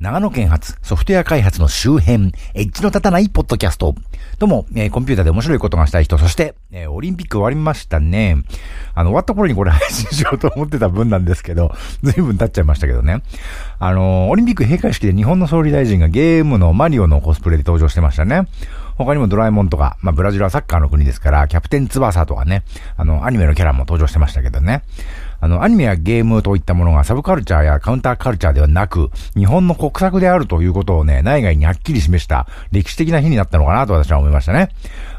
長野県発ソフトウェア開発の周辺、エッジの立たないポッドキャスト。どうも、えー、コンピューターで面白いことがしたい人、そして、えー、オリンピック終わりましたね。あの、終わった頃にこれ配信しようと思ってた分なんですけど、ずいぶん経っちゃいましたけどね。あのー、オリンピック閉会式で日本の総理大臣がゲームのマリオのコスプレで登場してましたね。他にもドラえもんとか、まあ、ブラジルはサッカーの国ですから、キャプテン翼とかね、あの、アニメのキャラも登場してましたけどね。あの、アニメやゲームといったものがサブカルチャーやカウンターカルチャーではなく、日本の国策であるということをね、内外にはっきり示した歴史的な日になったのかなと私は思いましたね。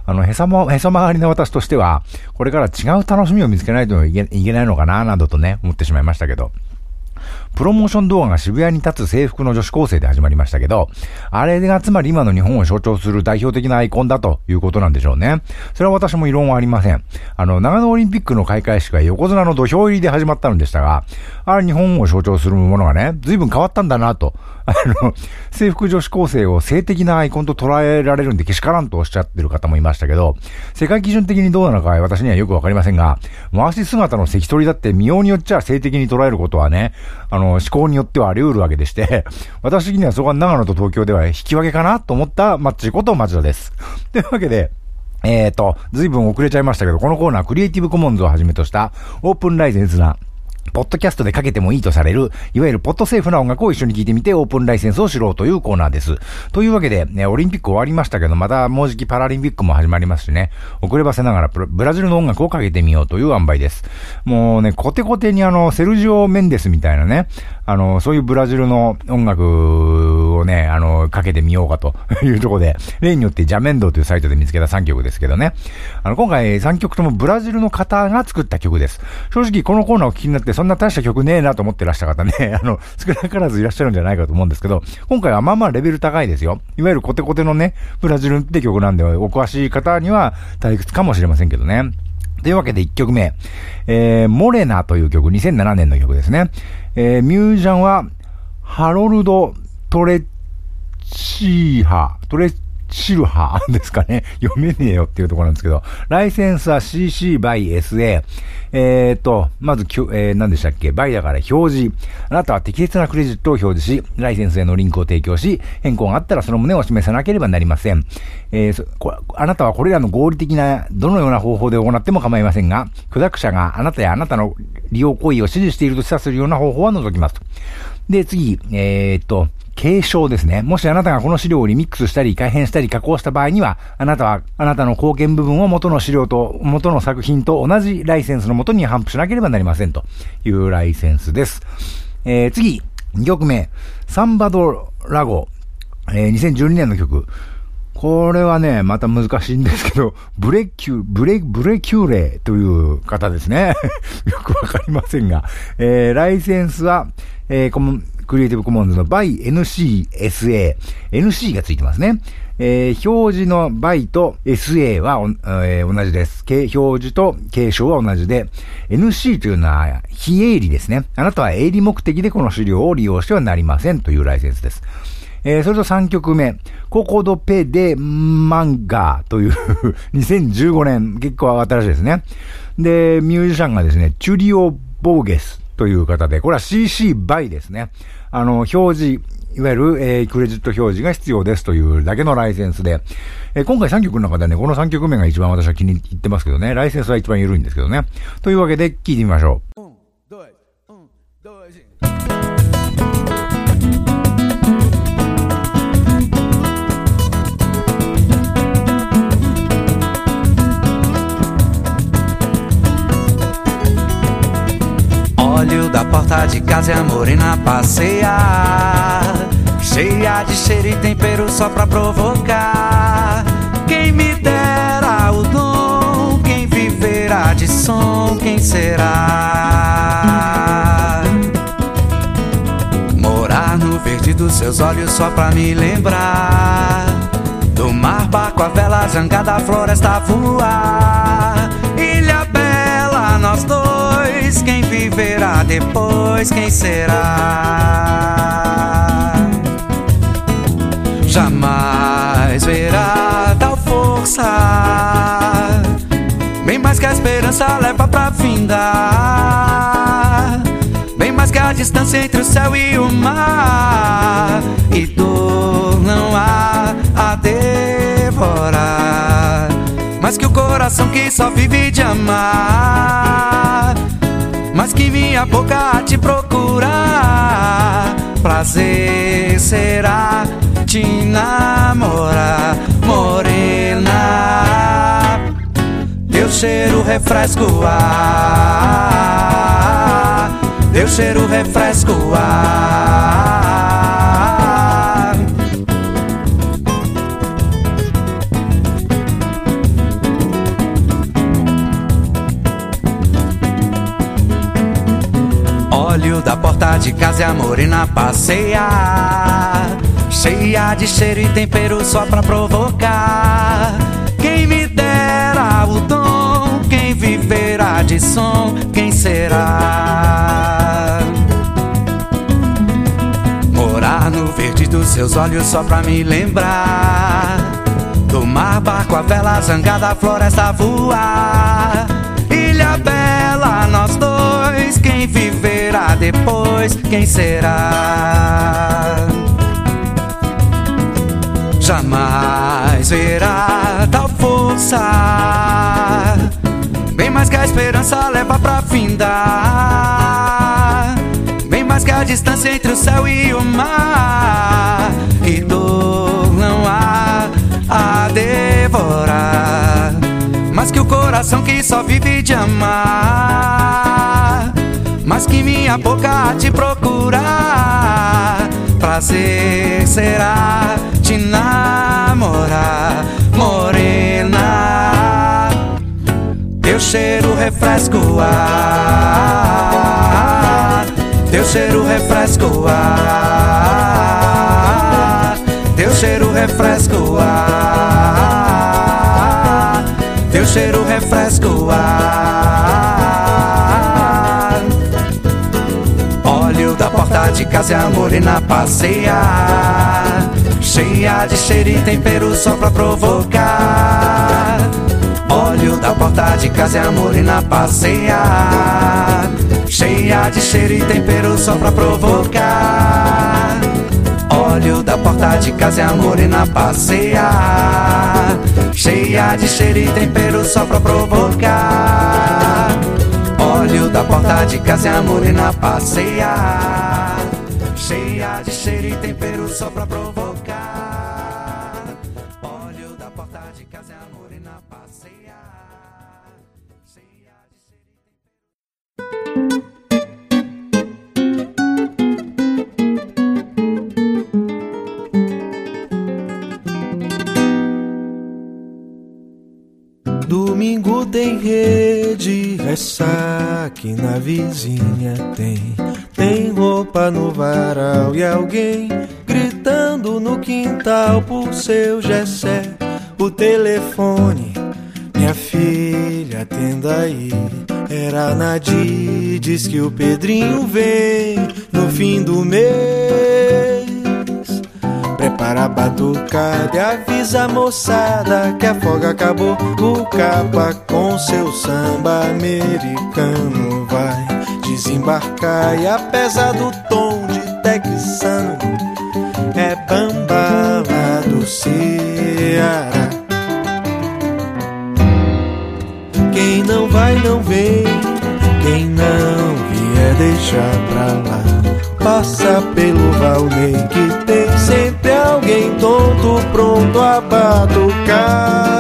あの、へさも、へそ曲がりの私としては、これから違う楽しみを見つけないといけないのかな、などとね、思ってしまいましたけど。プロモーション動画が渋谷に立つ制服の女子高生で始まりましたけど、あれがつまり今の日本を象徴する代表的なアイコンだということなんでしょうね。それは私も異論はありません。あの、長野オリンピックの開会式は横綱の土俵入りで始まったのでしたが、あれ日本を象徴するものがね、随分変わったんだなと。あの、制服女子高生を性的なアイコンと捉えられるんでけしからんとおっしゃってる方もいましたけど、世界基準的にどうなのか私にはよくわかりませんが、回し姿の関取だって見ようによっちゃ性的に捉えることはね、あの、の思考によってはあり得るわけでして、私的にはそこは長野と東京では引き分けかなと思ったマッチこと町田です。というわけで、えっ、ー、と、ずいぶん遅れちゃいましたけど、このコーナー、クリエイティブコモンズをはじめとした、オープンライセンスな、ポッドキャストでかけてもいいとされる、いわゆるポッドセーフな音楽を一緒に聴いてみてオープンライセンスを知ろうというコーナーです。というわけで、ね、オリンピック終わりましたけど、またもうじきパラリンピックも始まりますしね、遅ればせながらブラジルの音楽をかけてみようという塩梅です。もうね、コテコテにあの、セルジオ・メンデスみたいなね、あの、そういうブラジルの音楽をね、あの、かけてみようかというところで、例によってジャメンドというサイトで見つけた3曲ですけどね。あの、今回3曲ともブラジルの方が作った曲です。正直このコーナーを聞きになってそんな大した曲ねえなと思ってらっした方ね、あの、少なからずいらっしゃるんじゃないかと思うんですけど、今回はまあまあレベル高いですよ。いわゆるコテコテのね、ブラジルって曲なんで、お詳しい方には退屈かもしれませんけどね。というわけで1曲目、えー、モレナという曲、2007年の曲ですね。えー、ミュージシャンは、ハロルド・トレッチーハ、トレッシルハですかね。読めねえよっていうところなんですけど、ライセンスは CC by SA。えーと、まずきょ、えー、何でしたっけ？バイだから表示。あなたは適切なクレジットを表示し、ライセンスへのリンクを提供し、変更があったらその旨を示さなければなりません。えー、あなたはこれらの合理的な、どのような方法で行っても構いませんが、許諾者があなたやあなたの利用行為を指示していると示唆するような方法は除きます。で、次、えー、っと、継承ですね。もしあなたがこの資料をリミックスしたり改変したり加工した場合には、あなたは、あなたの貢献部分を元の資料と、元の作品と同じライセンスのもとに頒布しなければなりませんというライセンスです。えー、次、2曲目、サンバドラゴ、えー、2012年の曲。これはね、また難しいんですけど、ブレキュ、ブレ、ブレキューレという方ですね。よくわかりませんが、えー、ライセンスは、えー、この、クリエイティブコモンズの by NCSA。NC がついてますね。えー、表示の by と SA は、えー、同じです。表示と継承は同じで、NC というのは非営利ですね。あなたは営利目的でこの資料を利用してはなりませんというライセンスです。えー、それと3曲目、ココドペデマンガという 2015年、結構新しいですね。で、ミュージシャンがですね、チュリオ・ボーゲスという方で、これは CC バイですね。あの、表示、いわゆる、えー、クレジット表示が必要ですというだけのライセンスで、えー、今回3曲の中でね、この3曲目が一番私は気に入ってますけどね、ライセンスは一番緩いんですけどね。というわけで、聞いてみましょう。Porta de casa e a morena passear. Cheia de cheiro e tempero só pra provocar. Quem me dera o dom, quem viverá de som, quem será? Morar no verde dos seus olhos só pra me lembrar. Do mar, barco, a vela, jangada, floresta, voar. quem viverá depois, quem será? Jamais verá tal força, bem mais que a esperança leva pra vinda, bem mais que a distância entre o céu e o mar, e dor não há a devorar, mas que o coração que só vive de amar mas que minha boca te procurar. Prazer será te namorar, morena. Teu cheiro refresca o ar, teu cheiro refresca o ar. Da porta de casa e a morena passeia Cheia de cheiro e tempero só pra provocar. Quem me dera o dom Quem viverá de som Quem será? Morar no verde dos seus olhos só pra me lembrar. Do mar, barco, a vela, zangada, floresta voar. Ilha bela, nós dois Quem viverá depois? Quem será? jamais verá tal força. Bem mais que a esperança leva pra findar. Bem mais que a distância entre o céu e o mar. E dor não há a devorar. Mas que o coração que só vive de amar. Mas que minha boca te procurar. Prazer será te namorar, morena. Teu cheiro refresca o ar, teu cheiro refresca o ar, teu cheiro refresca o ar, teu cheiro refresca o ar. Casa e a morena passear Cheia de cheiro e tempero só pra provocar. Olho da porta de casa e a morena passear Cheia de cheiro e tempero só pra provocar. Olho da porta de casa e a morena passear Cheia de cheiro e tempero só pra provocar. Olho da porta de casa e a morena Cheia de cheiro e tempero só pra provocar Olho da porta de casa de cheiro e Domingo tem rede, ressaque na vizinha tem. Tem roupa no varal e alguém gritando no quintal por seu Gessé. O telefone, minha filha, atenda aí. Era Nadir, diz que o Pedrinho vem no fim do mês. Prepara a batucada e avisa a moçada que a folga acabou. O capa com seu samba americano vai desembarcar e apesar do tom de texano é bamba do Ceará. Quem não vai não vem, quem não vier deixar pra lá. Passa pelo Valnei que tem sempre alguém tonto pronto a batucar.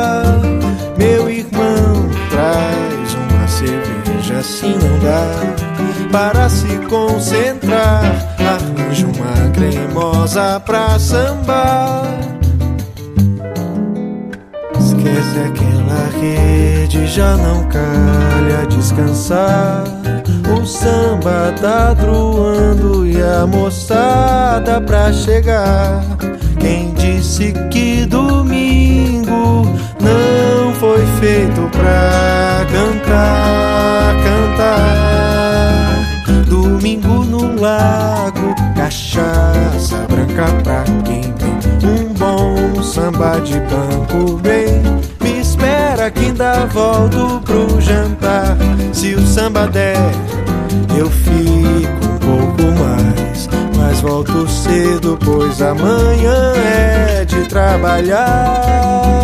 Para se concentrar. Arranja uma cremosa pra sambar. Esquece aquela rede, já não calha descansar. O samba tá druando e a moçada pra chegar. Quem disse que domingo não foi feito pra lago, cachaça branca pra quem tem um bom samba de banco bem. Me espera que ainda volto pro jantar. Se o samba der, eu fico um pouco mais. Mas volto cedo, pois amanhã é de trabalhar.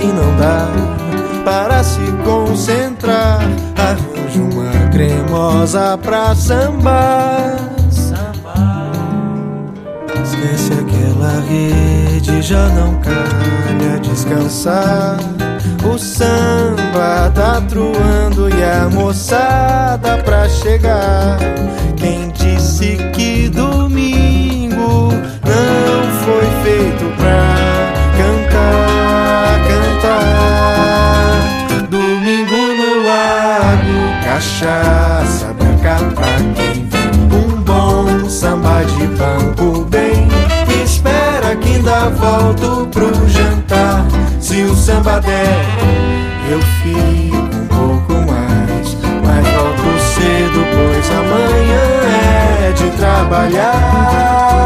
Se não dá para se concentrar. Arranjo uma cremosa pra sambar. Esquece aquela rede, já não calha descansar. O samba tá truando e a moçada pra chegar. Quem disse que domingo Eu fico um pouco mais. Mas volto cedo, pois amanhã é de trabalhar.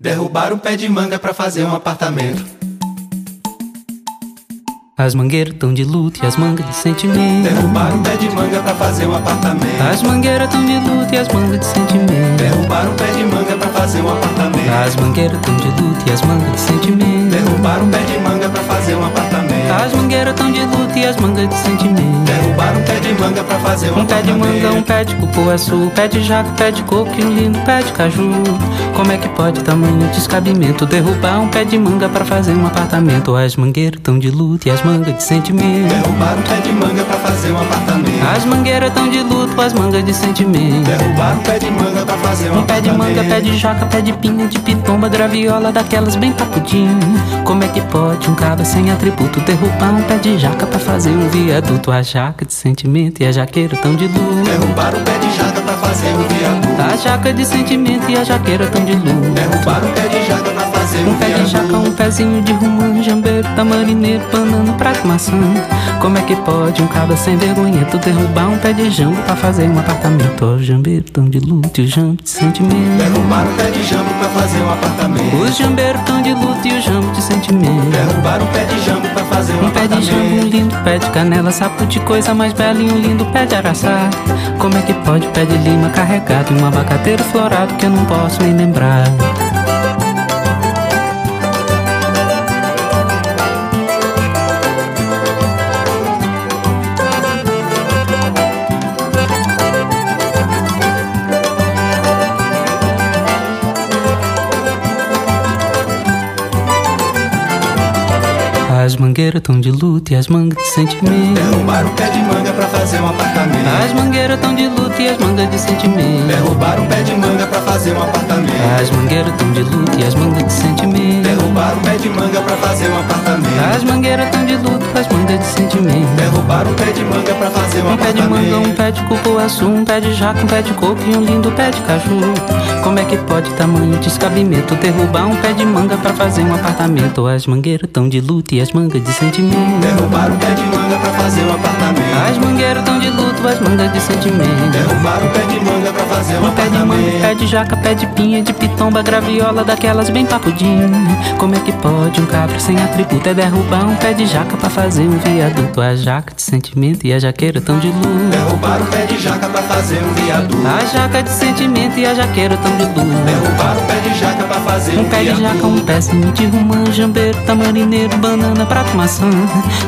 Derrubar um pé de manga pra fazer um apartamento. As mangueiras tão de luto e as mangas de sentimento. Derrubar um pé de manga pra fazer um apartamento. As mangueiras tão de luto e as mangas de sentimento. Derrubar um pé de manga pra fazer um apartamento. As mangueiras tão de luto e as mangas de sentimento. Derrubar um pé de manga pra fazer um apartamento. As mangueiras tão de luto e as mangas de sentimento. Derrubar um pé de manga pra fazer um Um pé de apartamento. manga, um pé de cupuaçu, um pé de jaca, um pé de coco e um lindo pé de caju. Como é que pode tamanho descabimento? Derrubar um pé de manga pra fazer um apartamento. As mangueiras tão de luto e as mangas de sentimento. Derrubar um pé de manga pra fazer um apartamento. As mangueiras tão de luto, as mangas de sentimento. Derrubar um pé de manga pra fazer um Um pé de apartamento. manga, pé de jaca, pé de pinha, de pitomba, graviola, daquelas bem papudinho. Como é que pode um cabra sem atributo derrubar um pé de jaca pra fazer um viaduto? A jaca de sentimento e a jaqueira tão de luz. Derrubar um pé de jaca pra fazer um viaduto. A jaca de sentimento e a jaqueira tão de luz. Derrubar um pé de jaca pra fazer um Um pé de jaca, viaduto. um pezinho de rumã, jambeiro, tamarineiro, banana, prato, maçã. Como é que pode um cabra sem vergonhento derrubar um pé de jambo pra fazer um apartamento? Ó, o jambeiro tão de luto e o jambo de sentimento. Derrubar um pé de jambo pra fazer um apartamento. Os jambeiros tão de luto e o jambo de sentimento. Derrubar um pé de jambo pé de jambo, um lindo pé de canela, sapo de coisa mais bela e um lindo pé de araçá. Como é que pode pé de lima carregado e um abacateiro florado que eu não posso nem lembrar? As mangueiras tão de luto e as mangas de sentimento. Derrubar um pé de manga pra fazer um apartamento. As mangueiras tão de luto e as mangas de sentimento. Derrubar um pé de manga pra fazer um apartamento. As mangueiras tão de luto e as mangas de sentimento. Derrubar um pé de manga pra fazer um apartamento. As mangueiras tão de luto, as mangas de sentimento. Derrubar um pé de manga pra fazer um Um pé de manga, um apartamento. pé de cupuaçu, um pé de jaca, um pé de coco e um lindo pé de caju. Como é que pode tamanho descabimento derrubar um pé de manga pra fazer um apartamento? As mangueiras tão de luto e as mangas de sentimento. Derrubar um pé de manga pra fazer um apartamento. As mangueiras tão de luto, as mangas de sentimento. Derrubar um pé de manga pra fazer um pé de manga, pé de jaca, pé de pinha, de pitomba, graviola, daquelas bem papudinho. Como é que pode um cabra sem atributo é derrubar um pé de jaca pra fazer um viaduto? A jaca de sentimento e a jaqueira tão de luz. Derrubar um pé de jaca pra fazer um viaduto. A jaca de sentimento e a jaqueira tão de luz. Derrubar um pé de jaca pra fazer Um um pé de jaca, viaduto. um pezinho de romã, jambeiro, tamarineiro, banana, prato, maçã.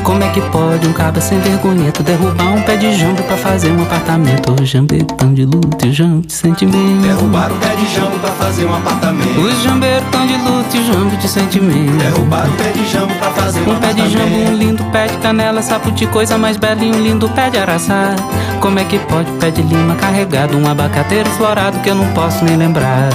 Como é que pode um cabra sem vergonhento derrubar um pé de jambo pra fazer um apartamento? O jambeiro tão de luto e o jambo de sentimento. Derrubar um pé de jambo pra fazer um apartamento. Os jambeiros tão de luto e o jambo de sentimento. Derrubar um pé de jambo pra fazer um Um pé de jambo, um lindo pé de canela, sapo de coisa mais bela e um lindo pé de araçá. Como é que pode pé de lima carregado, um abacateiro florado que eu não posso nem lembrar?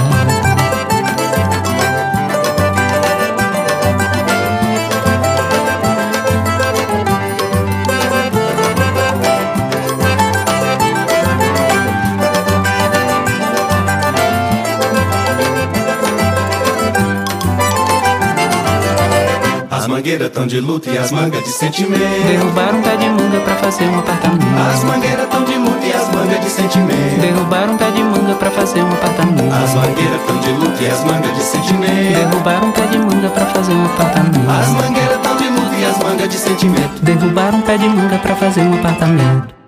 Mangueiras tão de luto e as mangas de sentimento. Derrubaram um pé de manga pra fazer um apartamento. As mangueiras tão de luto e as mangas de sentimento. Derrubaram um pé de manga pra fazer um apartamento. As mangueiras tão de luto e as mangas de sentimento. Derrubaram um pé de manga pra fazer um apartamento. As mangueiras tão de luto e as mangas de sentimento. Derrubaram um pé de manga pra fazer um apartamento.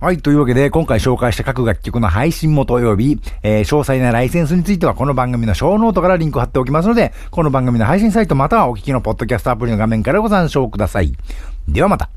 はい。というわけで、今回紹介した各楽曲の配信元及び、えー詳細なライセンスについてはこの番組のショーノートからリンク貼っておきますので、この番組の配信サイトまたはお聞きのポッドキャストアプリの画面からご参照ください。ではまた。